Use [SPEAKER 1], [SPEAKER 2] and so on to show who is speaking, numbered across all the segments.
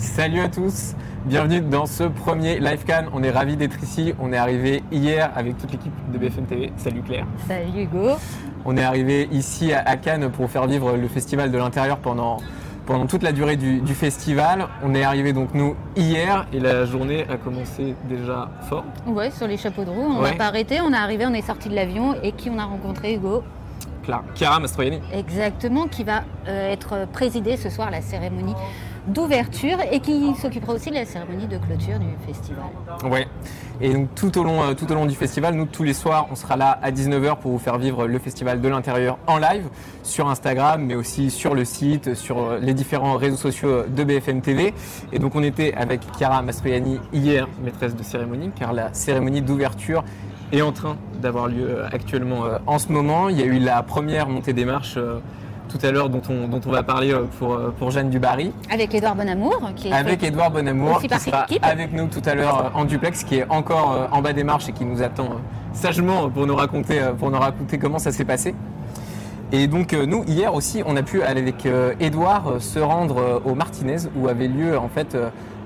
[SPEAKER 1] Salut à tous, bienvenue dans ce premier Live Cannes. On est ravis d'être ici. On est arrivé hier avec toute l'équipe de BFM TV. Salut Claire.
[SPEAKER 2] Salut Hugo.
[SPEAKER 1] On est arrivé ici à Cannes pour faire vivre le festival de l'intérieur pendant, pendant toute la durée du, du festival. On est arrivé donc nous hier et la journée a commencé déjà fort.
[SPEAKER 2] Ouais, sur les chapeaux de roue, on n'a
[SPEAKER 1] Ouais.
[SPEAKER 2] pas arrêté, on est arrivé, on est sorti de l'avion et qui on a rencontré Hugo?
[SPEAKER 1] Claire, Chiara Mastroianni.
[SPEAKER 2] Exactement, qui va euh, être présidé ce soir la cérémonie d'ouverture et qui s'occupera aussi de la cérémonie de clôture du festival.
[SPEAKER 1] Ouais. Et donc tout au long, euh, tout au long du festival, nous tous les soirs, on sera là à 19h pour vous faire vivre le festival de l'intérieur en live sur Instagram, mais aussi sur le site, sur euh, les différents réseaux sociaux de BFM TV. Et donc on était avec Chiara Mastroianni hier, maîtresse de cérémonie, car la cérémonie d'ouverture est en train d'avoir lieu euh, actuellement euh, en ce moment. Il y a eu la première montée des marches euh, tout à l'heure dont on, dont on va parler euh, pour, euh, pour Jeanne Dubarry.
[SPEAKER 2] Avec Édouard Bonamour, qui est
[SPEAKER 1] Avec Edouard Bonamour, qui sera avec nous tout à l'heure euh, en duplex, qui est encore en bas des marches et qui nous attend sagement pour nous raconter, pour nous raconter comment ça s'est passé. Et donc nous hier aussi, on a pu aller avec Edouard euh, se rendre au Martinez où avait lieu en fait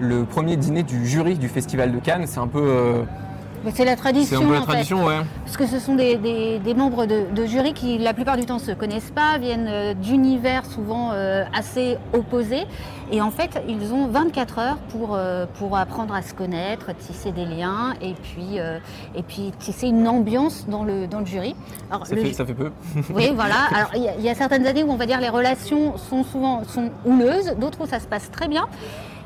[SPEAKER 1] le premier dîner du jury du Festival de Cannes. C'est un peu,
[SPEAKER 2] c'est la
[SPEAKER 1] c'est
[SPEAKER 2] tradition.
[SPEAKER 1] un peu la
[SPEAKER 2] en fait.
[SPEAKER 1] tradition, ouais.
[SPEAKER 2] Parce que ce sont des, des- des membres de, de jury qui, la plupart du temps, se connaissent pas, viennent euh, d'univers souvent euh, assez opposés. Et en fait, ils ont 24 heures pour, euh, pour apprendre à se connaître, tisser des liens et puis, euh, et puis tisser une ambiance dans le, dans le jury. Alors,
[SPEAKER 1] Ça
[SPEAKER 2] le
[SPEAKER 1] fait,
[SPEAKER 2] ju-
[SPEAKER 1] ça fait peu.
[SPEAKER 2] oui, voilà. Alors, il y, y a certaines années où on va dire les relations sont souvent sont houleuses, d'autres où ça se passe très bien.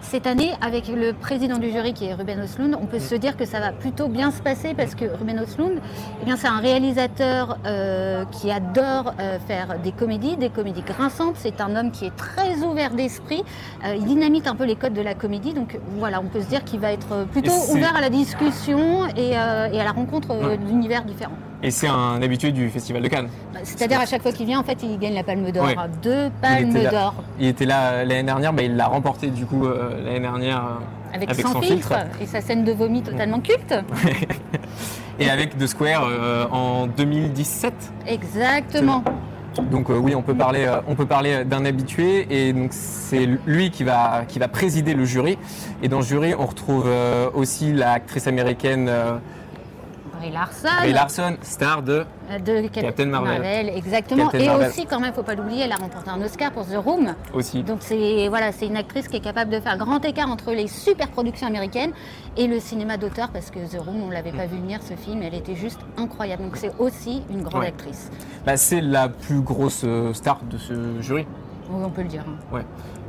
[SPEAKER 2] Cette année, avec le président du jury qui est Ruben Östlund, on peut se dire que ça va plutôt bien se passer parce que Ruben Östlund, eh bien, c'est un réalisateur euh, qui adore euh, faire des comédies, des comédies grinçantes. C'est un homme qui est très ouvert d'esprit. Euh, il dynamite un peu les codes de la comédie. Donc voilà, on peut se dire qu'il va être plutôt ouvert à la discussion et, euh, et à la rencontre
[SPEAKER 1] Ouais.
[SPEAKER 2] d'univers différents.
[SPEAKER 1] Et c'est un habitué du Festival de Cannes.
[SPEAKER 2] C'est-à-dire à chaque fois qu'il vient, en fait, il gagne la Palme d'Or.
[SPEAKER 1] Ouais.
[SPEAKER 2] Deux palmes d'or.
[SPEAKER 1] Il était là euh, l'année dernière, bah, il l'a remporté du coup euh, l'année dernière. euh,
[SPEAKER 2] Avec,
[SPEAKER 1] Avec
[SPEAKER 2] sans
[SPEAKER 1] son
[SPEAKER 2] filtre,
[SPEAKER 1] filtre.
[SPEAKER 2] et sa scène de vomi totalement culte.
[SPEAKER 1] Et avec The Square euh, en 2017.
[SPEAKER 2] Exactement.
[SPEAKER 1] Donc oui, on peut parler, on peut parler d'un habitué et donc c'est lui qui va, qui va présider le jury. Et dans le jury, on retrouve aussi l'actrice américaine euh,
[SPEAKER 2] Brie Larson.
[SPEAKER 1] Star de.
[SPEAKER 2] De Cap-
[SPEAKER 1] Captain Marvel.
[SPEAKER 2] exactement.
[SPEAKER 1] Captain
[SPEAKER 2] et
[SPEAKER 1] Marvel.
[SPEAKER 2] aussi, quand même, faut pas l'oublier, elle a remporté un Oscar pour The Room.
[SPEAKER 1] aussi.
[SPEAKER 2] Donc c'est voilà, c'est une actrice qui est capable de faire grand écart entre les super productions américaines et le cinéma d'auteur parce que The Room, on l'avait pas vu venir ce film, elle était juste incroyable. Donc c'est aussi une grande
[SPEAKER 1] Ouais.
[SPEAKER 2] actrice.
[SPEAKER 1] Bah, c'est la plus grosse euh, star de ce jury.
[SPEAKER 2] Oui, on peut le dire. hein.
[SPEAKER 1] Ouais.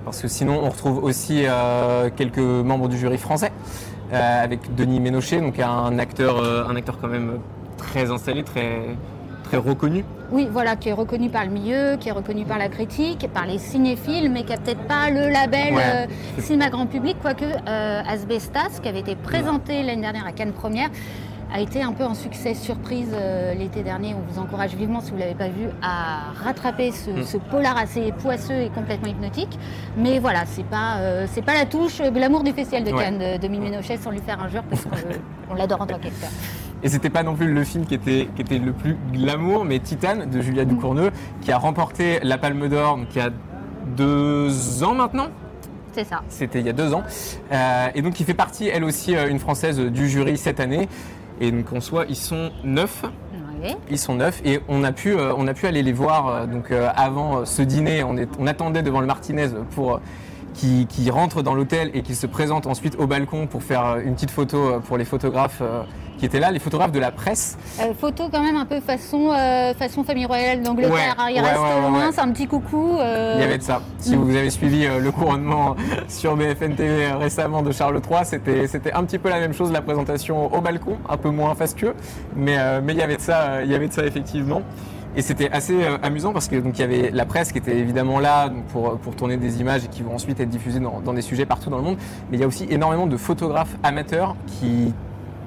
[SPEAKER 1] Parce que sinon, on retrouve aussi euh, quelques membres du jury français, euh, avec Denis Ménochet, donc un acteur, euh, un acteur quand même très installé, très, très reconnu.
[SPEAKER 2] Oui, voilà, qui est reconnu par le milieu, qui est reconnu par la critique, par les cinéphiles, mais qui a peut-être pas le label
[SPEAKER 1] Ouais.
[SPEAKER 2] euh, cinéma grand public, quoique euh, Asbestas, qui avait été présenté l'année dernière à Cannes Première, a été un peu un succès surprise euh, l'été dernier. On vous encourage vivement, si vous ne l'avez pas vu, à rattraper ce,
[SPEAKER 1] Mm.
[SPEAKER 2] ce polar assez poisseux et complètement hypnotique. Mais voilà, c'est pas, euh, c'est pas la touche glamour du festival de
[SPEAKER 1] Ouais.
[SPEAKER 2] Cannes de, de Mimi Ménochet sans lui faire injure, parce qu'on l'adore en tant qu'acteur.
[SPEAKER 1] Et c'était pas non plus le film qui était, qui était le plus glamour, mais Titane de Julia Ducourneux, qui a remporté la Palme d'Or y a deux ans maintenant.
[SPEAKER 2] C'est ça.
[SPEAKER 1] C'était il y a deux ans. Euh, et donc, il fait partie, elle aussi, euh, une française du jury cette année. Et donc, en soi, ils sont neuf. Ils sont neufs et on a pu, euh, on a pu aller les voir euh, donc euh, avant ce dîner. On, est- on attendait devant le Martinez pour qu'ils rentrent dans l'hôtel et qu'ils se présentent ensuite au balcon pour faire euh, une petite photo euh, pour les photographes euh, qui étaient là, les photographes de la presse.
[SPEAKER 2] Euh, photo quand même un peu façon, euh, façon famille royale d'Angleterre.
[SPEAKER 1] Ouais,
[SPEAKER 2] hein. Il
[SPEAKER 1] ouais,
[SPEAKER 2] reste
[SPEAKER 1] ouais,
[SPEAKER 2] loin, c'est un petit coucou. euh,
[SPEAKER 1] Il y avait de ça. Si vous avez suivi le couronnement sur BFM TV récemment de Charles III, c'était c'était un petit peu la même chose, la présentation au balcon, un peu moins fastueux, mais mais il y avait de ça, il y avait de ça effectivement. Et c'était assez euh, amusant parce que donc il y avait la presse qui était évidemment là pour, pour tourner des images et qui vont ensuite être diffusées dans, des sujets partout dans le monde. Mais il y a aussi énormément de photographes amateurs qui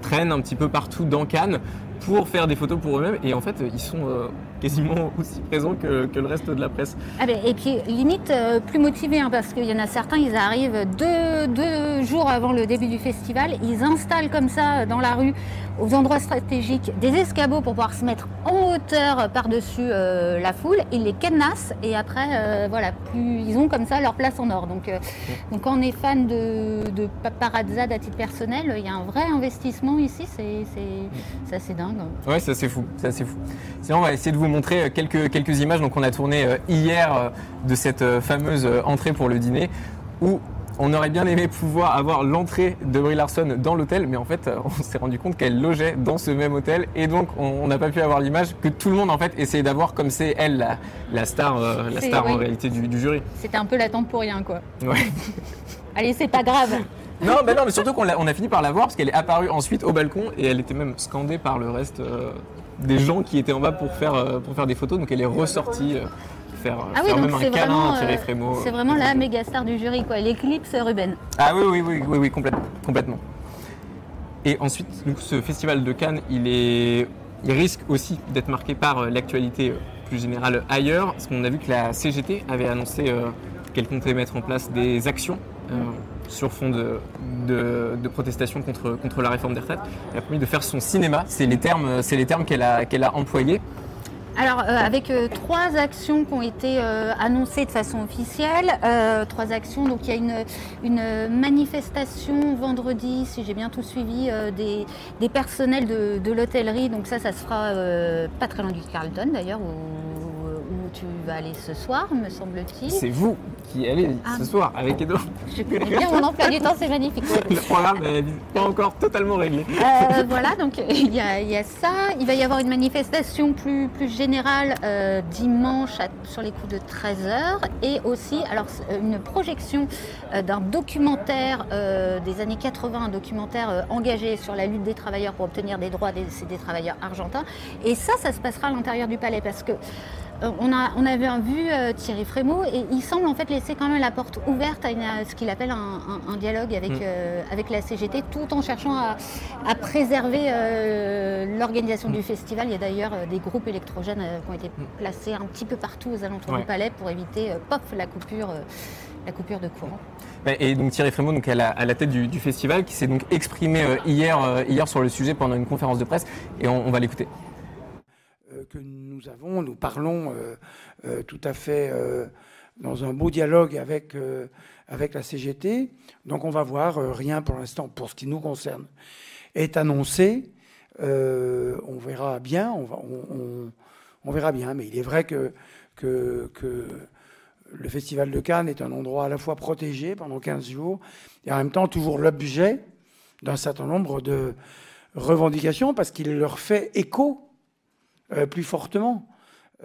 [SPEAKER 1] traînent un petit peu partout dans Cannes pour faire des photos pour eux-mêmes. Et en fait, ils sont euh, quasiment aussi présent que, le reste de la presse.
[SPEAKER 2] Ah ben, et puis limite euh, plus motivé, hein, parce qu'il y en a certains, ils arrivent deux, deux jours avant le début du festival, ils installent comme ça dans la rue aux endroits stratégiques des escabeaux pour pouvoir se mettre en hauteur par-dessus euh, la foule. Ils les cadenassent et après, euh, voilà, plus, ils ont comme ça leur place en or. Donc, euh, donc quand on est fan de, de à titre personnel, il y a un vrai investissement ici, c'est assez dingue.
[SPEAKER 1] Ouais, ça c'est fou, ça c'est fou. Sinon, on va essayer de vous montrer quelques, quelques images. Donc on a tourné hier de cette fameuse entrée pour le dîner où on aurait bien aimé pouvoir avoir l'entrée de Brie Larson dans l'hôtel, mais en fait, on s'est rendu compte qu'elle logeait dans ce même hôtel, et donc on n'a pas pu avoir l'image que tout le monde en fait essayait d'avoir, comme c'est elle la, star, la star euh, en réalité du, jury.
[SPEAKER 2] C'était un peu l'attente pour rien, quoi. Ouais. Allez, c'est pas grave.
[SPEAKER 1] Non, mais non, mais surtout qu'on a, on a fini par la voir parce qu'elle est apparue ensuite au balcon et elle était même scandée par le reste euh, des gens qui étaient en bas pour faire, euh, pour faire des photos. Donc elle est ressortie faire,
[SPEAKER 2] ah oui,
[SPEAKER 1] même
[SPEAKER 2] un câlin Thierry Frémaux. C'est vraiment la méga star du jury, quoi. L'éclipse Ruben.
[SPEAKER 1] Ah oui, oui, oui, oui, oui complètement, complètement. Et ensuite, ce festival de Cannes, il, est, il risque aussi d'être marqué par euh, l'actualité euh, plus générale ailleurs, parce qu'on a vu que la CGT avait annoncé euh, qu'elle comptait mettre en place des actions sur fond de, de, protestation contre, contre la réforme des retraites. Elle a promis de faire son cinéma, c'est les termes, les termes qu'elle a, qu'elle a employés.
[SPEAKER 2] Alors, euh, avec euh, trois actions qui ont été euh, annoncées de façon officielle, trois actions, donc il y a une, une manifestation vendredi, si j'ai bien tout suivi, des, des, personnels de, de l'hôtellerie, donc ça, ça se fera pas très loin du Carlton d'ailleurs, tu vas aller ce soir, me semble-t-il.
[SPEAKER 1] C'est vous qui allez ah. ce soir avec Edouard.
[SPEAKER 2] Je connais bien mon emploi du temps, c'est magnifique.
[SPEAKER 1] Le programme n'est pas encore totalement réglé.
[SPEAKER 2] Euh, voilà, donc il y, a, ça. Il va y avoir une manifestation plus, plus générale euh, dimanche sur les coups de 13h et aussi alors, une projection euh, d'un documentaire des années 80, un documentaire engagé sur la lutte des travailleurs pour obtenir des droits des, des travailleurs argentins. Et ça, ça se passera à l'intérieur du palais parce que euh, on, a, on avait vu euh, Thierry Frémaux et il semble en fait laisser quand même la porte ouverte à, ce qu'il appelle un, dialogue avec, mm. euh, avec la CGT tout en cherchant à, préserver l'organisation du festival. Il y a d'ailleurs des groupes électrogènes qui ont été mm. placés un petit peu partout aux alentours du palais pour éviter la coupure, la coupure de courant.
[SPEAKER 1] Et donc Thierry Frémaux, donc à, la, à la tête du, festival, qui s'est donc exprimé hier, hier sur le sujet pendant une conférence de presse, et on va l'écouter
[SPEAKER 3] que nous avons. Nous parlons euh, euh, tout à fait euh, dans un beau dialogue avec, avec la CGT. Donc on va voir, rien pour l'instant, pour ce qui nous concerne, est annoncé. on verra bien, on, verra bien. Mais il est vrai que, que, que le Festival de Cannes est un endroit à la fois protégé pendant 15 jours et en même temps toujours l'objet d'un certain nombre de revendications parce qu'il leur fait écho euh, plus fortement,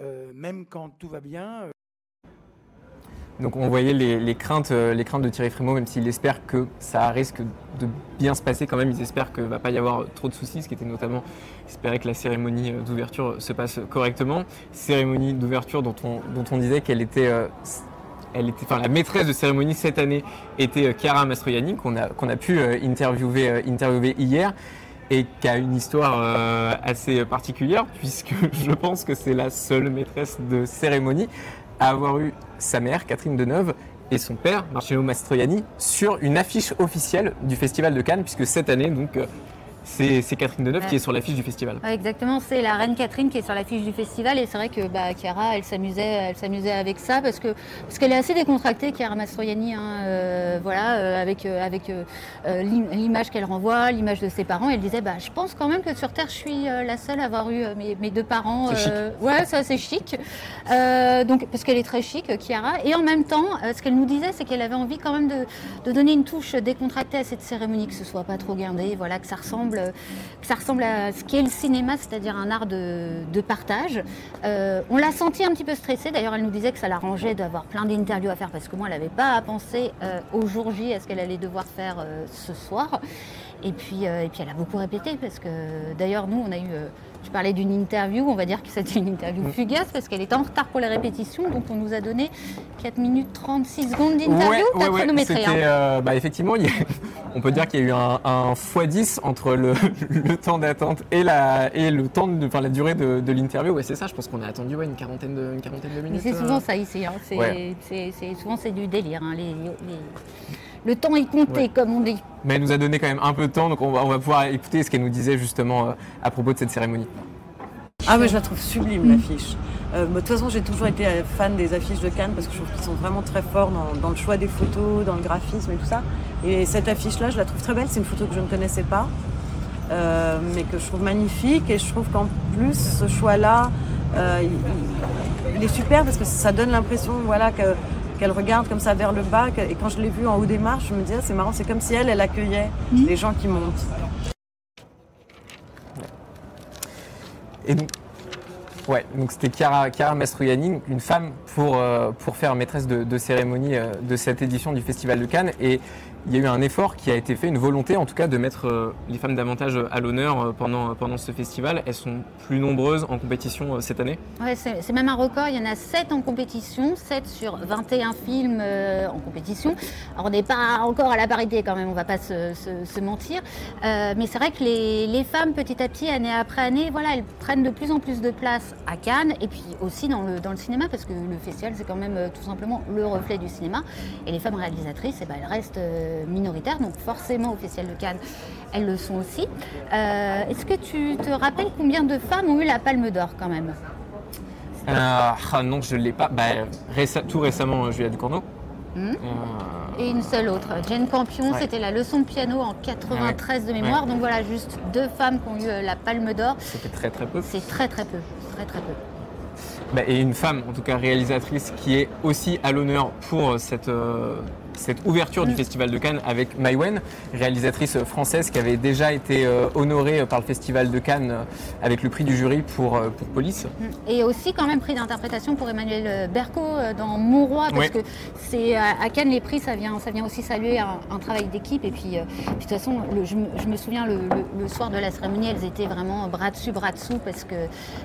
[SPEAKER 3] euh, même quand tout va bien. Euh.
[SPEAKER 1] Donc on voyait les, craintes, les craintes de Thierry Frémaux, même s'il espère que ça risque de bien se passer quand même, ils espèrent qu'il ne va pas y avoir trop de soucis, ce qui était notamment espérer que la cérémonie d'ouverture se passe correctement. Cérémonie d'ouverture dont on, dont on disait qu'elle était elle était, enfin, la maîtresse de cérémonie cette année était Chiara Mastroianni, qu'on a, qu'on a pu interviewer, interviewer hier et qui a une histoire euh, assez particulière puisque je pense que c'est la seule maîtresse de cérémonie à avoir eu sa mère, Catherine Deneuve, et son père, Marcello Mastroianni, sur une affiche officielle du Festival de Cannes, puisque cette année, donc, euh, c'est Catherine Deneuve qui est sur l'affiche du festival.
[SPEAKER 2] exactement, c'est la reine Catherine qui est sur l'affiche du festival et c'est vrai que bah, Chiara, elle s'amusait, elle s'amusait avec ça parce que parce qu'elle est assez décontractée, Chiara Mastroianni, hein, euh, voilà, euh, avec euh, avec l'image qu'elle renvoie, l'image de ses parents. Elle disait, bah, je pense quand même que sur Terre, je suis la seule à avoir eu mes, deux parents. ouais, c'est assez chic. donc parce qu'elle est très chic, Chiara, et en même temps, ce qu'elle nous disait, c'est qu'elle avait envie quand même de, de donner une touche décontractée à cette cérémonie, que ce soit pas trop guindé, voilà, que ça ressemble que ça ressemble à ce qu'est le cinéma, c'est-à-dire un art de, partage. Euh, on l'a senti un petit peu stressée. D'ailleurs, elle nous disait que ça l'arrangeait d'avoir plein d'interviews à faire parce que moi, elle n'avait pas à penser euh, au jour J à ce qu'elle allait devoir faire euh, ce soir. Et puis, et puis, elle a beaucoup répété parce que d'ailleurs, nous, on a eu Tu parlais d'une interview, on va dire que c'était une interview
[SPEAKER 1] Mm.
[SPEAKER 2] fugace parce qu'elle était en retard pour les répétitions, donc on nous a donné 4 minutes 36 secondes d'interview.
[SPEAKER 1] Ouais,
[SPEAKER 2] T'as
[SPEAKER 1] ouais, ouais,
[SPEAKER 2] chronométré,
[SPEAKER 1] c'était,
[SPEAKER 2] hein.
[SPEAKER 1] euh, bah, effectivement, il y a- on peut dire qu'il y a eu un, un x10 entre le, le temps d'attente et, la, et le temps de, enfin, la durée de, de l'interview. Ouais, c'est ça, je pense qu'on a attendu ouais, une, quarantaine de, une quarantaine de
[SPEAKER 2] Mais
[SPEAKER 1] minutes.
[SPEAKER 2] c'est
[SPEAKER 1] euh.
[SPEAKER 2] souvent ça ici. hein. C'est, souvent c'est du délire. hein. Les- les- Le temps est compté,
[SPEAKER 1] Ouais.
[SPEAKER 2] comme on dit.
[SPEAKER 1] Mais elle nous a donné quand même un peu de temps, donc on va, on va pouvoir écouter ce qu'elle nous disait justement euh, à propos de cette cérémonie.
[SPEAKER 4] Ah mais je la trouve sublime l'affiche. Euh, de toute façon j'ai toujours été euh, fan des affiches de Cannes parce que je trouve qu'ils sont vraiment très forts dans, dans le choix des photos, dans le graphisme et tout ça. Et cette affiche là je la trouve très belle, c'est une photo que je ne connaissais pas. euh, mais que je trouve magnifique et je trouve qu'en plus ce choix là il, il- il est super parce que ça donne l'impression voilà que qu'elle regarde comme ça vers le bas et quand je l'ai vue en haut des marches je me disais c'est marrant c'est comme si elle elle accueillait les gens qui montent.
[SPEAKER 1] Et donc, ouais, donc c'était Chiara, Chiara Mastroianni, une femme pour, euh, pour faire maîtresse de, cérémonie euh, de cette édition du Festival de Cannes. Et il y a eu un effort qui a été fait, une volonté en tout cas de mettre euh, les femmes davantage à l'honneur pendant, pendant ce festival. Elles sont plus nombreuses en compétition cette année.
[SPEAKER 2] Ouais, c'est même un record. Il y en a 7 en compétition, 7 sur 21 films en compétition. Alors on n'est pas encore à la parité quand même, on va pas se, mentir. Mais c'est vrai que les, les femmes, petit à petit, année après année, voilà, elles prennent de plus en plus de place à Cannes et puis aussi dans le, dans le cinéma, parce que le festival, c'est quand même euh, tout simplement le reflet du cinéma. Et les femmes réalisatrices, eh ben, elles restent euh, minoritaires, donc forcément au Festival de Cannes, elles le sont aussi. Euh, Est-ce que tu te rappelles combien de femmes ont eu la Palme d'Or quand même?
[SPEAKER 1] Euh, ah non, je ne l'ai pas. Bah, réce- tout récemment, Julia Ducournau. Euh,
[SPEAKER 2] Et une seule autre, Jane Campion,
[SPEAKER 1] Ouais.
[SPEAKER 2] c'était la leçon de piano en 93 de mémoire. Donc voilà, juste deux femmes qui ont eu la Palme d'Or.
[SPEAKER 1] C'était très très peu.
[SPEAKER 2] C'est très très peu, très très peu.
[SPEAKER 1] Bah, et une femme, en tout cas réalisatrice, qui est aussi à l'honneur pour euh, cette, euh, cette ouverture du
[SPEAKER 2] Mm.
[SPEAKER 1] Festival de Cannes avec Maïwen, réalisatrice française qui avait déjà été euh, honorée par le Festival de Cannes euh, avec le prix du jury pour, euh, pour Police.
[SPEAKER 2] Et aussi quand même prix d'interprétation pour Emmanuel Berco dans Mon Roi, parce que c'est à Cannes les prix, ça vient, ça vient aussi saluer un, un travail d'équipe. Et puis, euh, puis de toute façon, le- je, me, je me souviens le, le- le soir de la cérémonie, elles étaient vraiment bras dessus, bras dessous, parce que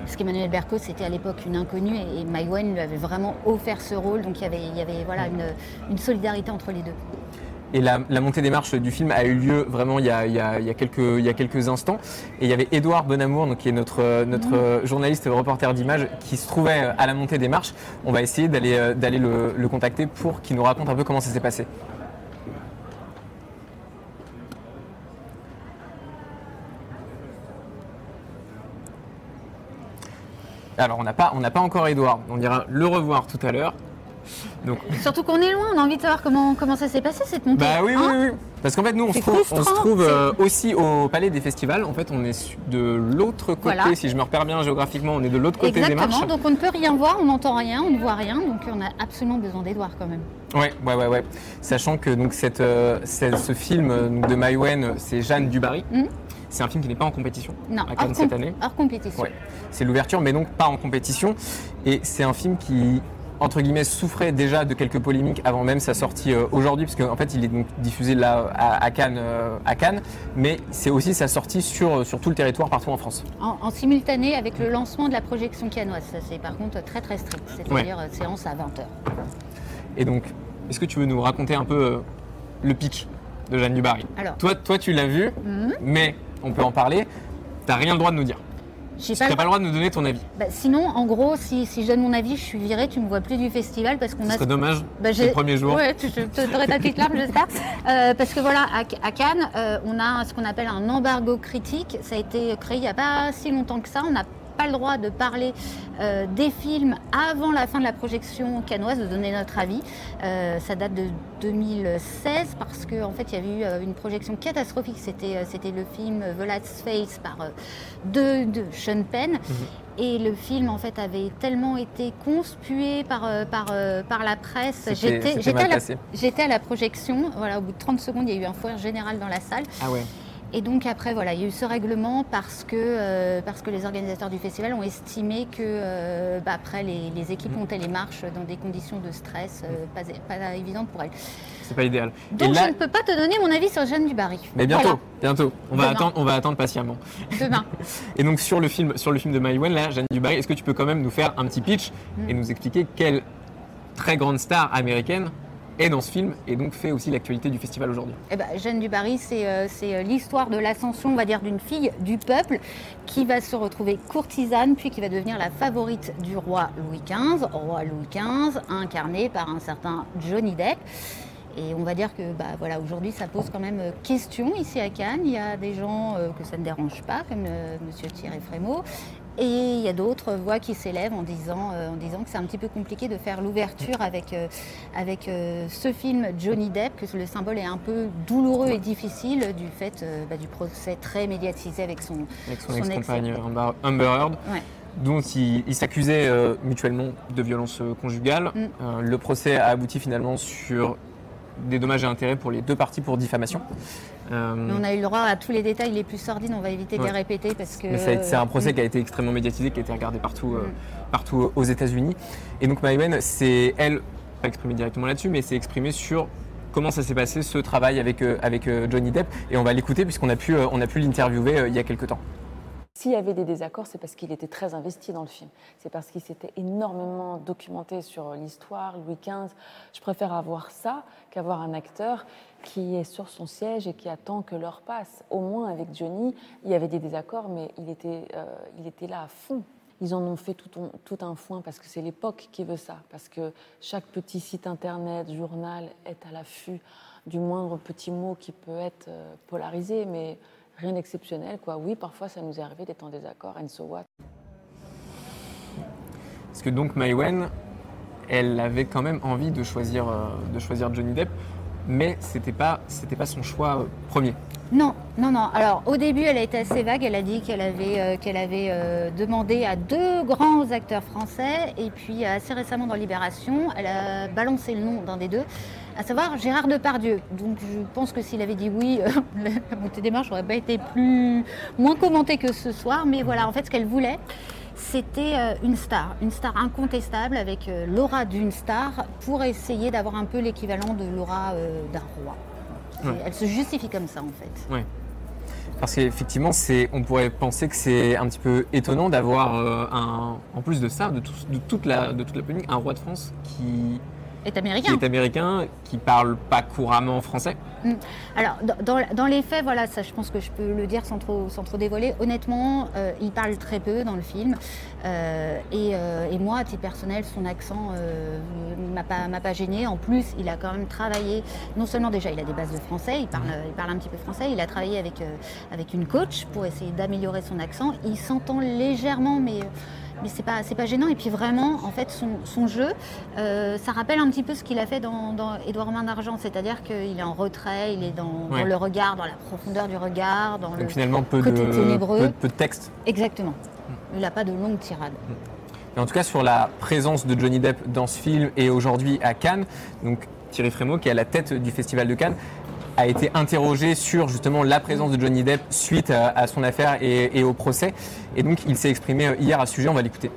[SPEAKER 2] parce qu'Emmanuel Berco c'était à l'époque une inconnue et, et Maïwen lui avait vraiment offert ce rôle. Donc il y avait, il y avait voilà une, une solidarité entre les deux.
[SPEAKER 1] Et la, la montée des marches du film a eu lieu vraiment il y a, il y a- il y a quelques, il y a quelques instants. Et il y avait Édouard Bonamour, donc, qui est notre, notre journaliste reporter d'image, qui se trouvait à la montée des marches. On va essayer d'aller euh, d'aller le, le contacter pour qu'il nous raconte un peu comment ça s'est passé. Alors, on n'a pas, on pas encore Édouard. On ira le revoir tout à l'heure. Donc,
[SPEAKER 2] Surtout qu'on est loin, on a envie de savoir comment, comment ça s'est passé cette montée.
[SPEAKER 1] bah oui, oui,
[SPEAKER 2] Hein
[SPEAKER 1] oui, oui. Parce qu'en fait, nous, on se trouve, on se
[SPEAKER 2] frustrant,
[SPEAKER 1] trouve
[SPEAKER 2] c'est-
[SPEAKER 1] euh, aussi au Palais des Festivals. En fait, on est de l'autre côté.
[SPEAKER 2] Voilà.
[SPEAKER 1] Si je me repère bien géographiquement, on est de l'autre côté des marches.
[SPEAKER 2] Exactement, donc on ne peut rien voir, on n'entend rien, on ne voit rien, donc on a absolument besoin d'Edouard quand même.
[SPEAKER 1] Ouais, ouais, ouais, ouais. Sachant que donc cette, euh, cette- ce film euh, donc, de Maïwen, c'est Jeanne Dubarry.
[SPEAKER 2] Mhm.
[SPEAKER 1] C'est un film qui n'est pas en compétition
[SPEAKER 2] Non,
[SPEAKER 1] à Cannes
[SPEAKER 2] hors,
[SPEAKER 1] cette année.
[SPEAKER 2] hors compétition.
[SPEAKER 1] Ouais. C'est l'ouverture, mais donc pas en compétition. Et c'est un film qui, entre guillemets, souffrait déjà de quelques polémiques avant même sa sortie euh, aujourd'hui, parce qu'en fait, il est donc diffusé là à, à Cannes, euh, à Cannes, mais c'est aussi sa sortie sur, sur tout le territoire partout en France.
[SPEAKER 2] En, en simultané avec le lancement de la projection canoise, ça c'est par contre très très strict, c'est-à-dire euh, séance à 20h.
[SPEAKER 1] Et donc, est-ce que tu veux nous raconter un peu euh, le pitch de Jeanne Dubarry?
[SPEAKER 2] Alors,
[SPEAKER 1] Toi, toi, tu l'as vu,
[SPEAKER 2] Mhm.
[SPEAKER 1] mais on peut en parler. T'as rien le droit de nous dire.
[SPEAKER 2] J'ai
[SPEAKER 1] Tu
[SPEAKER 2] pas le-
[SPEAKER 1] pas le droit de nous donner ton avis.
[SPEAKER 2] Bah, sinon, en gros, si, si je donne mon avis, je suis virée, tu me vois plus du festival parce qu'on a
[SPEAKER 1] serait dommage.
[SPEAKER 2] Bah,
[SPEAKER 1] c'est le premier jour.
[SPEAKER 2] Ouais, tu, aurais ta petite larme, j'espère. Euh, parce que voilà, à, à Cannes, euh, on a ce qu'on appelle un embargo critique. Ça a été créé il n'y a pas si longtemps que ça. On n'a pas le droit de parler euh, des films avant la fin de la projection canoise, de donner notre avis. Euh, ça date de 2016 parce qu'en en fait, il y avait eu euh, une projection catastrophique. C'était c'était le film The Last Face par de, de Sean Penn. Et le film, en fait, avait tellement été conspué par, par, par la presse. J'étais à, la- à la projection. Voilà, au bout de 30 secondes, il y a eu un foire général dans la salle.
[SPEAKER 1] Ah ouais.
[SPEAKER 2] Et donc après, voilà, il y a eu ce règlement parce que, euh, parce que les organisateurs du festival ont estimé que euh, bah, après les, les équipes
[SPEAKER 1] Mm.
[SPEAKER 2] montaient les marches dans des conditions de stress euh, pas, pas évidentes pour elles.
[SPEAKER 1] C'est pas idéal.
[SPEAKER 2] Donc
[SPEAKER 1] là-
[SPEAKER 2] je ne peux pas te donner mon avis sur Jeanne Dubarry.
[SPEAKER 1] mais bientôt,
[SPEAKER 2] Voilà,
[SPEAKER 1] bientôt. On va attendre, on va attendre patiemment.
[SPEAKER 2] demain.
[SPEAKER 1] Et donc sur le film, sur le film de Maïwen, là, Jeanne Dubarry, est-ce que tu peux quand même nous faire un petit pitch
[SPEAKER 2] Mm.
[SPEAKER 1] et nous expliquer quelle très grande star américaine est dans ce film et donc fait aussi l'actualité du festival aujourd'hui
[SPEAKER 2] Eh ben, Jeanne Dubarry, c'est euh, euh, l'histoire de l'ascension, on va dire, d'une fille du peuple qui va se retrouver courtisane, puis qui va devenir la favorite du roi Louis XV, roi Louis XV, incarné par un certain Johnny Depp. Et on va dire que bah, voilà, aujourd'hui, ça pose quand même euh, question ici à Cannes. Il y a des gens que ça ne dérange pas, comme euh, Monsieur Thierry Frémaux. Et il y a d'autres voix qui s'élèvent en disant, euh, en disant que c'est un petit peu compliqué de faire l'ouverture avec, euh, avec euh, ce film Johnny Depp, que le symbole est un peu douloureux et difficile du fait bah, du procès très médiatisé avec son...
[SPEAKER 1] avec son,
[SPEAKER 2] Son
[SPEAKER 1] ex-compagne
[SPEAKER 2] ex-
[SPEAKER 1] Amber, Amber Heard,
[SPEAKER 2] Ouais.
[SPEAKER 1] dont ils ils s'accusaient mutuellement de violences euh, conjugales.
[SPEAKER 2] Mm.
[SPEAKER 1] Le procès a abouti finalement sur des dommages et intérêts pour les deux parties pour diffamation. Euh,
[SPEAKER 2] Mais on a eu le droit à tous les détails les plus sordides, on va éviter de
[SPEAKER 1] Ouais.
[SPEAKER 2] les répéter parce que...
[SPEAKER 1] C'est un procès
[SPEAKER 2] Mm.
[SPEAKER 1] qui a été extrêmement médiatisé, qui a été regardé partout, euh,
[SPEAKER 2] Mm.
[SPEAKER 1] partout aux États-Unis. Et donc Maïwen, c'est elle, pas exprimée directement là-dessus, mais c'est exprimé sur comment ça s'est passé ce travail avec, euh, avec Johnny Depp. Et on va l'écouter puisqu'on a pu, on a pu l'interviewer il y a quelques temps.
[SPEAKER 5] S'il y avait des désaccords, c'est parce qu'il était très investi dans le film. C'est parce qu'il s'était énormément documenté sur l'histoire, Louis XV. Je préfère avoir ça qu'avoir un acteur qui est sur son siège et qui attend que l'heure passe. Au moins, avec Johnny, il y avait des désaccords, mais il était, euh, il était là à fond. Ils en ont fait tout, un- tout un foin parce que c'est l'époque qui veut ça. Parce que chaque petit site internet, journal est à l'affût du moindre petit mot qui peut être euh, polarisé, mais rien d'exceptionnel. Quoi. Oui, parfois ça nous est arrivé d'être en désaccord, and so what?
[SPEAKER 1] Parce que donc Maïwen, elle avait quand même envie de choisir, euh, de choisir Johnny Depp, mais c'était pas, c'était pas son choix euh, premier.
[SPEAKER 2] Non, non, non. Alors au début, elle a été assez vague. Elle a dit qu'elle avait, euh, qu'elle avait euh, demandé à deux grands acteurs français. Et puis assez récemment dans Libération, elle a balancé le nom d'un des deux, à savoir Gérard Depardieu. Donc je pense que s'il avait dit oui, la montée des marches n'aurait pas été plus moins commentée que ce soir. Mais voilà, en fait, ce qu'elle voulait. C'était euh, une star, une star incontestable avec euh, l'aura d'une star pour essayer d'avoir un peu l'équivalent de l'aura euh, d'un roi.
[SPEAKER 1] Ouais.
[SPEAKER 2] Elle se justifie comme ça en fait.
[SPEAKER 1] Parce qu'effectivement, c'est, on pourrait penser que c'est un petit peu étonnant d'avoir euh, un, en plus de ça, de, tout- de toute la, de toute la polémique, un roi de France qui,
[SPEAKER 2] Est
[SPEAKER 1] qui
[SPEAKER 2] américain.
[SPEAKER 1] est américain, qui parle pas couramment français.
[SPEAKER 2] Alors, dans, dans- les faits, voilà, ça, je pense que je peux le dire sans trop, sans trop dévoiler. Honnêtement, euh, il parle très peu dans le film. Euh, et, euh, et moi, à titre personnel, son accent m'a pas, m'a pas gêné. En plus, il a quand même travaillé. Non seulement déjà, il a des bases de français, il parle, il parle un petit peu français. Il a travaillé avec, avec une coach pour essayer d'améliorer son accent. Il s'entend légèrement, mais. Mais c'est pas, c'est pas gênant. Et puis vraiment, en fait, son, son jeu, euh, ça rappelle un petit peu ce qu'il a fait dans, dans Édouard Main d'Argent. C'est-à-dire qu'il est en retrait, il est dans, le regard, dans la profondeur du regard, dans le.
[SPEAKER 1] Donc finalement, peu de,
[SPEAKER 2] côté ténébreux.
[SPEAKER 1] peu, peu de texte.
[SPEAKER 2] Exactement. Il n'a pas de longue tirade.
[SPEAKER 1] Mais en tout cas, sur la présence de Johnny Depp dans ce film et aujourd'hui à Cannes, donc Thierry Frémaux, qui est à la tête du Festival de Cannes, a été interrogé sur justement la présence de Johnny Depp suite à, à son affaire et, au procès. Et donc, il s'est exprimé euh, hier à ce sujet. On va l'écouter.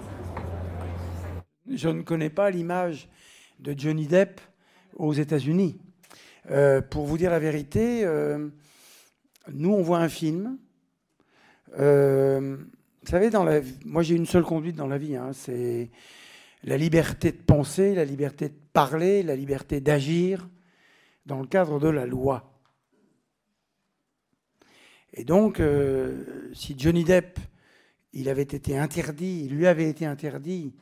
[SPEAKER 3] Je ne connais pas l'image de Johnny Depp aux États-Unis. Euh, pour vous dire la vérité, euh, nous, on voit un film. Euh, vous savez, dans la, moi, j'ai une seule conduite dans la vie. hein, c'est la liberté de penser, la liberté de parler, la liberté d'agir dans le cadre de la loi. Et donc, euh, si Johnny Depp, il avait été interdit, il lui avait été interdit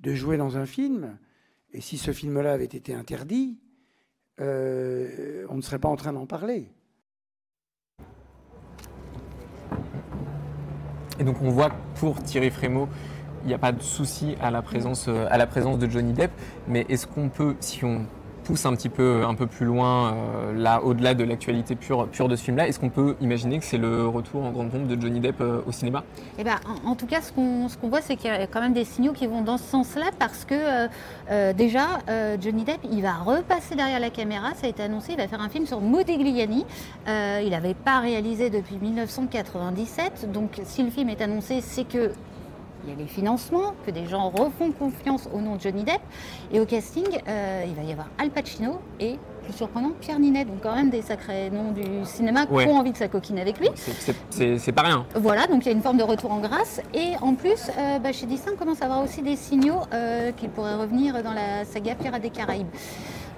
[SPEAKER 3] de jouer dans un film, et si ce film-là avait été interdit, euh, on ne serait pas en train d'en parler.
[SPEAKER 1] Et donc, on voit que pour Thierry Frémaux, il n'y a pas de souci à la présence, euh, à la présence de Johnny Depp. Mais est-ce qu'on peut, si on pousse un petit peu, un peu plus loin, euh, là, au-delà de l'actualité pure, pure de ce film-là, est-ce qu'on peut imaginer que c'est le retour en grande pompe de Johnny Depp euh, au cinéma?
[SPEAKER 2] Eh ben, en, tout cas, ce qu'on qu'on voit, c'est qu'il y a quand même des signaux qui vont dans ce sens-là parce que euh, déjà, Johnny Depp, il va repasser derrière la caméra. Ça a été annoncé, il va faire un film sur Modigliani. Euh, il n'avait pas réalisé depuis 1997. Donc, si le film est annoncé, c'est que il y a les financements, que des gens refont confiance au nom de Johnny Depp. Et au casting, euh, il va y avoir Al Pacino et, plus surprenant, Pierre Ninet. Donc, quand même des sacrés noms du cinéma
[SPEAKER 1] Ouais.
[SPEAKER 2] qui ont envie de s'acoquiner avec lui.
[SPEAKER 1] C'est- pas rien.
[SPEAKER 2] Voilà, donc il y a une forme de retour en grâce. Et en plus, euh, bah, chez Disney, on commence à avoir aussi des signaux euh, qu'il pourrait revenir dans la saga Pirates des Caraïbes.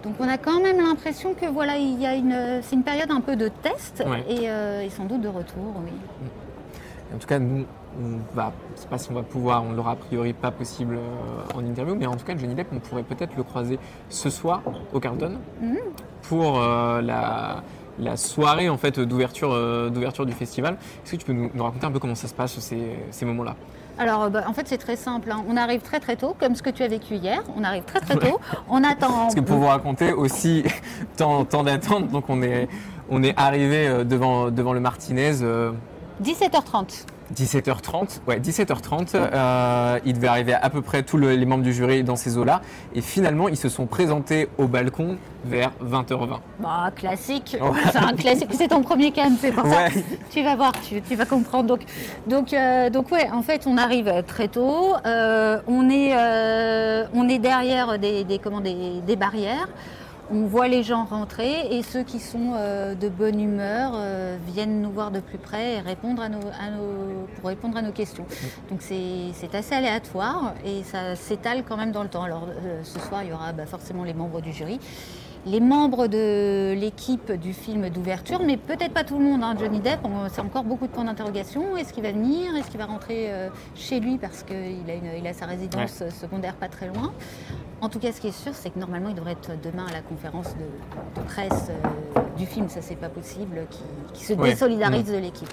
[SPEAKER 2] Donc on a quand même l'impression que voilà, il y a une, c'est une période un peu de test
[SPEAKER 1] Ouais.
[SPEAKER 2] et, et sans doute de retour, oui.
[SPEAKER 1] En tout cas, nous, on va, je sais pas si on va pouvoir, on l'aura a priori pas possible euh, en interview, mais en tout cas, Johnny Depp, on pourrait peut-être le croiser ce soir au Carlton pour euh, la, la soirée en fait d'ouverture euh, d'ouverture du festival. Est-ce que tu peux nous, nous raconter un peu comment ça se passe ces, ces moments-là?
[SPEAKER 2] Alors bah, en fait c'est très simple, hein. on arrive très très tôt, comme ce que tu as vécu hier, on arrive très très tôt, on attend...
[SPEAKER 1] Parce que pour vous raconter aussi tant, tant d'attente, donc on est on est arrivé devant devant le Martinez. euh,
[SPEAKER 2] 17h30.
[SPEAKER 1] 17h30, ouais, 17h30, euh, il devait arriver à peu près tous le- les membres du jury dans ces eaux-là, et finalement ils se sont présentés au balcon vers 20h20.
[SPEAKER 2] Bah, classique,
[SPEAKER 1] Ouais.
[SPEAKER 2] c'est un classique, c'est ton premier can, c'est pour ça. Tu vas voir, tu, tu vas comprendre. Donc, donc, euh, donc ouais, en fait, on arrive très tôt. euh, on, est, on est derrière des, des, comment, des, des barrières. On voit les gens rentrer et ceux qui sont euh, de bonne humeur euh, viennent nous voir de plus près et répondre à nos, à nos- pour répondre à nos questions. Donc c'est assez aléatoire et ça s'étale quand même dans le temps. Alors euh, ce soir, il y aura bah, forcément les membres du jury les membres de l'équipe du film d'ouverture, mais peut-être pas tout le monde. hein. Johnny Depp, c'est encore beaucoup de points d'interrogation. Est-ce qu'il va venir? Est-ce qu'il va rentrer chez lui? Parce qu'il a, une- il a sa résidence secondaire pas très loin En tout cas, ce qui est sûr, c'est que normalement, il devrait être demain à la conférence de, de presse euh, du film. Ça, c'est pas possible, qui, qui se
[SPEAKER 1] Ouais.
[SPEAKER 2] désolidarise de l'équipe.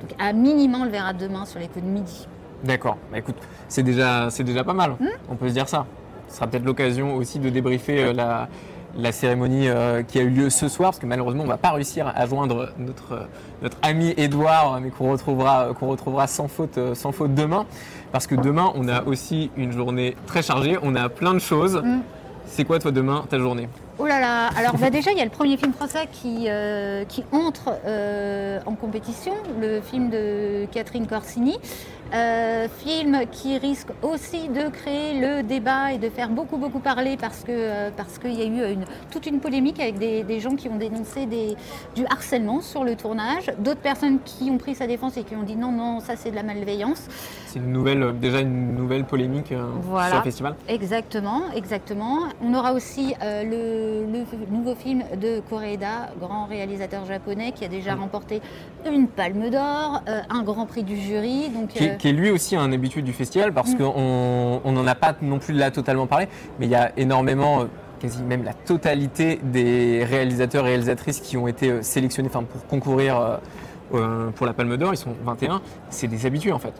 [SPEAKER 2] Donc, à minimum, on le verra demain sur les coups de midi.
[SPEAKER 1] D'accord, bah écoute, c'est déjà, déjà pas mal, on peut se dire ça. Ce sera peut-être l'occasion aussi de débriefer euh, la, la cérémonie euh, qui a eu lieu ce soir, parce que malheureusement on va pas réussir à joindre notre, notre ami Edouard, mais qu'on retrouvera, qu'on retrouvera sans, faute, sans faute demain, parce que demain on a aussi une journée très chargée, on a plein de choses.
[SPEAKER 2] Mm.
[SPEAKER 1] C'est quoi toi demain, ta journée
[SPEAKER 2] Oh là là Alors bah, déjà, il y a le premier film français qui, euh, qui entre euh, en compétition, le film de Catherine Corsini. Euh, film qui risque aussi de créer le débat et de faire beaucoup beaucoup parler parce que euh, parce qu'il y a eu une, toute une polémique avec des, des gens qui ont dénoncé des, du harcèlement sur le tournage, d'autres personnes qui ont pris sa défense et qui ont dit non non ça c'est de la malveillance.
[SPEAKER 1] C'est une nouvelle, euh, déjà une nouvelle polémique euh,
[SPEAKER 2] Voilà.
[SPEAKER 1] sur le festival
[SPEAKER 2] Exactement, exactement. On aura aussi euh, le, le nouveau film de Koreeda, grand réalisateur japonais qui a déjà remporté une Palme d'Or, euh, un Grand Prix du jury. Donc,
[SPEAKER 1] qui,
[SPEAKER 2] euh,
[SPEAKER 1] qui est lui aussi un habitué du festival parce
[SPEAKER 2] Mm.
[SPEAKER 1] qu'on on n'en a pas non plus là totalement parlé, mais il y a énormément, euh, quasi même la totalité des réalisateurs et réalisatrices qui ont été euh, sélectionnés enfin, pour concourir euh, pour la Palme d'Or, ils sont 21, c'est des habitués en fait.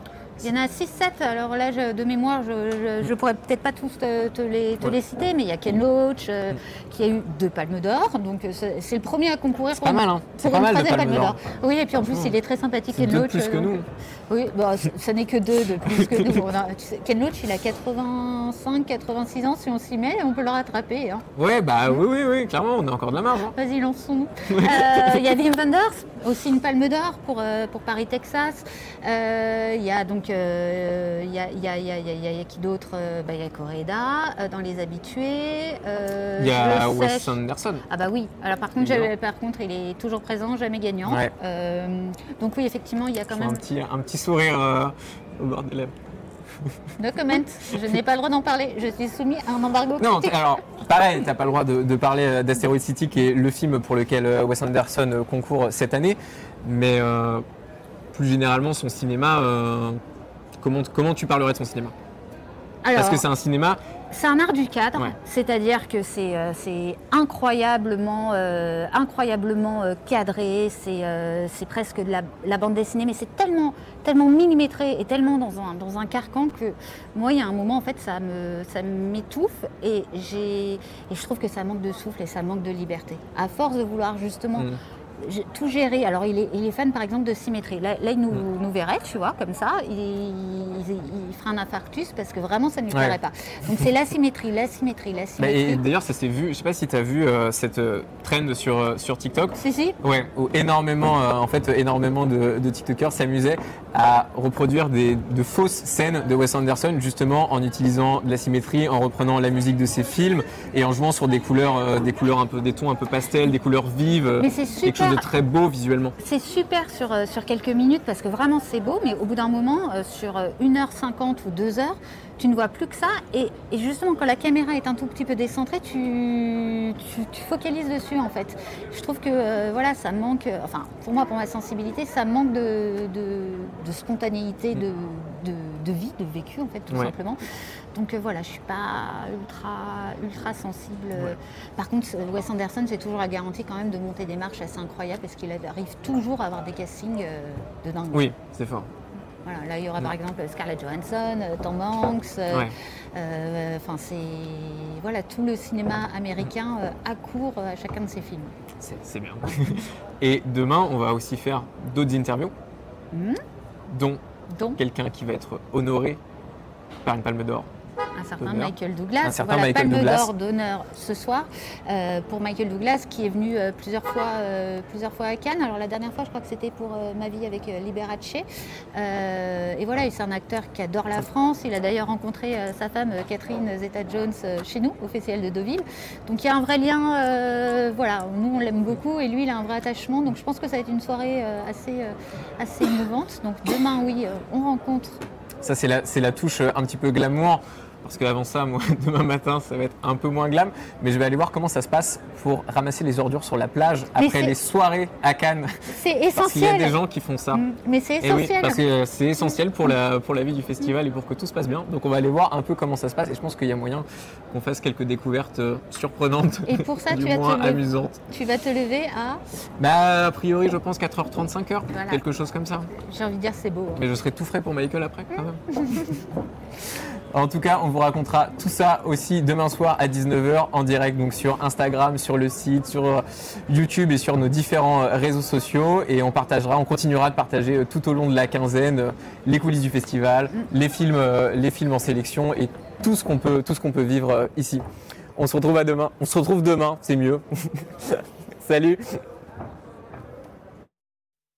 [SPEAKER 2] Il y en a 6-7, alors là je- de mémoire je, je pourrais peut-être pas tous te, te les, te
[SPEAKER 1] Ouais.
[SPEAKER 2] les citer, mais il y a Ken Loach euh, qui a eu deux Palmes d'Or, donc euh, c'est le premier à concourir
[SPEAKER 1] C'est pas mal, hein C'est
[SPEAKER 2] pour
[SPEAKER 1] pas
[SPEAKER 2] une
[SPEAKER 1] mal de
[SPEAKER 2] troisième
[SPEAKER 1] Palme d'Or.
[SPEAKER 2] Oui, et puis en plus il est très sympathique Ken Loach.
[SPEAKER 1] plus que
[SPEAKER 2] euh,
[SPEAKER 1] nous.
[SPEAKER 2] Oui, bah, ce n'est que deux de plus que nous. On a- tu sais, Ken Loach, il a 85, 86 ans. Si on s'y met, on peut le rattraper. hein.
[SPEAKER 1] Ouais, bah oui, oui, oui, clairement, on a encore de la marge. hein.
[SPEAKER 2] Vas-y, lançons. Euh, Il y a Wim Wenders, aussi une palme d'or pour, euh, pour Paris, Texas. Euh, Il y a donc, il y, a, il y, a, il y, a, il y a- il y a- il y a qui d'autre Euh, bah, Il y a Coréda euh, dans Les Habitués. Euh,
[SPEAKER 1] Il y a Wes
[SPEAKER 2] sèche.
[SPEAKER 1] Anderson.
[SPEAKER 2] Ah bah oui, alors par contre, par il est toujours présent, jamais gagnant.
[SPEAKER 1] Ouais.
[SPEAKER 2] Euh, donc oui, effectivement, il y a quand
[SPEAKER 1] J'ai un
[SPEAKER 2] même...
[SPEAKER 1] petit, un petit sourire euh, au bord des lèvres.
[SPEAKER 2] No comment, je n'ai pas le droit d'en parler, je suis soumis à un embargo
[SPEAKER 1] Non, alors, pareil, t'as pas le droit de, de parler euh, d'Asteroid City, qui est le film pour lequel euh, Wes Anderson euh, concourt cette année. Mais euh, plus généralement, son cinéma, euh, comment, comment tu parlerais de son cinéma? Parce que c'est un cinéma
[SPEAKER 2] c'est un art du cadre,
[SPEAKER 1] Ouais.
[SPEAKER 2] c'est-à-dire que c'est euh, incroyablement, euh, incroyablement euh, cadré, c'est euh, presque de la, la bande dessinée, mais c'est tellement, tellement millimétré et tellement dans un, dans un carcan que moi, il y a un moment, en fait, ça m'étouffe et je trouve que ça manque de souffle et ça manque de liberté. À force de vouloir justement
[SPEAKER 1] Mm.
[SPEAKER 2] Tout géré. Alors, il est, il est fan, par exemple, de symétrie. Là, là, il nous,
[SPEAKER 1] Mm.
[SPEAKER 2] nous verrait, tu vois, comme ça. Il, il, il ferait un infarctus parce que vraiment, ça ne lui
[SPEAKER 1] Ouais.
[SPEAKER 2] plairait pas. Donc, c'est l'asymétrie, l'asymétrie,
[SPEAKER 1] Bah,
[SPEAKER 2] l'asymétrie.
[SPEAKER 1] et d'ailleurs, ça s'est vu, je sais pas si tu as vu euh, cette euh, trend sur, euh, sur TikTok.
[SPEAKER 2] Si, si.
[SPEAKER 1] Ouais, où énormément, en fait, énormément de, de TikTokers s'amusaient à reproduire des, de fausses scènes de Wes Anderson, justement en utilisant de la symétrie, en reprenant la musique de ses films et en jouant sur des couleurs, des couleurs un peu, des tons un peu pastel, des couleurs vives,
[SPEAKER 2] Mais c'est
[SPEAKER 1] chose de très beau visuellement.
[SPEAKER 2] C'est super sur, euh, sur quelques minutes parce que vraiment c'est beau, mais au bout d'un moment, euh, sur euh, 1h50 ou 2 heures, tu ne vois plus que ça. Et, et justement, quand la caméra est un tout petit peu décentrée, tu, tu, tu focalises dessus en fait. Je trouve que euh, voilà, ça manque, euh, enfin pour moi, pour ma sensibilité, ça manque de, de, de spontanéité, de, de, vie, de vécu en fait, tout
[SPEAKER 1] Ouais.
[SPEAKER 2] simplement. Donc euh, voilà, je suis pas ultra, ultra sensible.
[SPEAKER 1] Ouais.
[SPEAKER 2] Par contre, Wes Anderson, c'est toujours la garantie quand même de monter des marches assez incroyables parce qu'il arrive toujours à avoir des castings de dingue.
[SPEAKER 1] Oui, c'est fort.
[SPEAKER 2] Voilà, là, il y aura par exemple Scarlett Johansson, euh, Tom Hanks. euh,
[SPEAKER 1] Ouais.
[SPEAKER 2] euh, Enfin, c'est voilà tout le cinéma américain accourt à chacun de ses films.
[SPEAKER 1] C'est bien. Et demain, on va aussi faire d'autres interviews,
[SPEAKER 2] Mhm.
[SPEAKER 1] dont? quelqu'un qui va être honoré par une palme d'or.
[SPEAKER 2] Un certain. Michael Douglas.
[SPEAKER 1] Un certain
[SPEAKER 2] voilà,
[SPEAKER 1] Michael
[SPEAKER 2] Palme d'or d'honneur ce soir euh, pour Michael Douglas qui est venu euh, plusieurs fois, euh, plusieurs fois à Cannes. Alors la dernière fois, je crois que c'était pour Ma vie avec Liberace. Et voilà, c'est un acteur qui adore la France. Il a d'ailleurs rencontré sa femme Catherine Zeta-Jones chez nous, au Festival de Deauville. Donc il y a un vrai lien. voilà, nous on l'aime beaucoup et lui il a un vrai attachement. Donc je pense que ça va être une soirée assez, assez émouvante. Donc demain, oui, on rencontre
[SPEAKER 1] Ça, c'est la, c'est la touche un petit peu glamour. Parce qu'avant ça, moi, demain matin, ça va être un peu moins glam. Mais je vais aller voir comment ça se passe pour ramasser les ordures sur la plage
[SPEAKER 2] Mais
[SPEAKER 1] après les soirées à Cannes.
[SPEAKER 2] C'est
[SPEAKER 1] Parce qu'il y a
[SPEAKER 2] essentiel.
[SPEAKER 1] des gens qui font ça.
[SPEAKER 2] Mm, Mais c'est
[SPEAKER 1] Et oui,
[SPEAKER 2] essentiel.
[SPEAKER 1] parce que euh, c'est essentiel pour la, pour la vie du festival et pour que tout se passe bien. Donc on va aller voir un peu comment ça se passe et je pense qu'il y a moyen qu'on fasse quelques découvertes euh, surprenantes,
[SPEAKER 2] Et pour ça,
[SPEAKER 1] du
[SPEAKER 2] tu vas,
[SPEAKER 1] moins
[SPEAKER 2] te lever,
[SPEAKER 1] amusantes.
[SPEAKER 2] tu vas te lever à.
[SPEAKER 1] Bah a priori je pense 4h35 heures,
[SPEAKER 2] Voilà.
[SPEAKER 1] quelque chose comme ça.
[SPEAKER 2] J'ai envie de dire c'est beau. hein.
[SPEAKER 1] Mais je serai tout frais pour Michael après quand même. En tout cas, on vous racontera tout ça aussi demain soir à 19h en direct, donc sur Instagram, sur le site, sur euh, YouTube et sur nos différents euh, réseaux sociaux. Et on partagera, on continuera de partager euh, tout au long de la quinzaine les coulisses du festival, les films, les films en sélection et tout ce qu'on peut, tout ce qu'on peut vivre ici. On se retrouve à demain. On se retrouve demain, c'est mieux. Salut.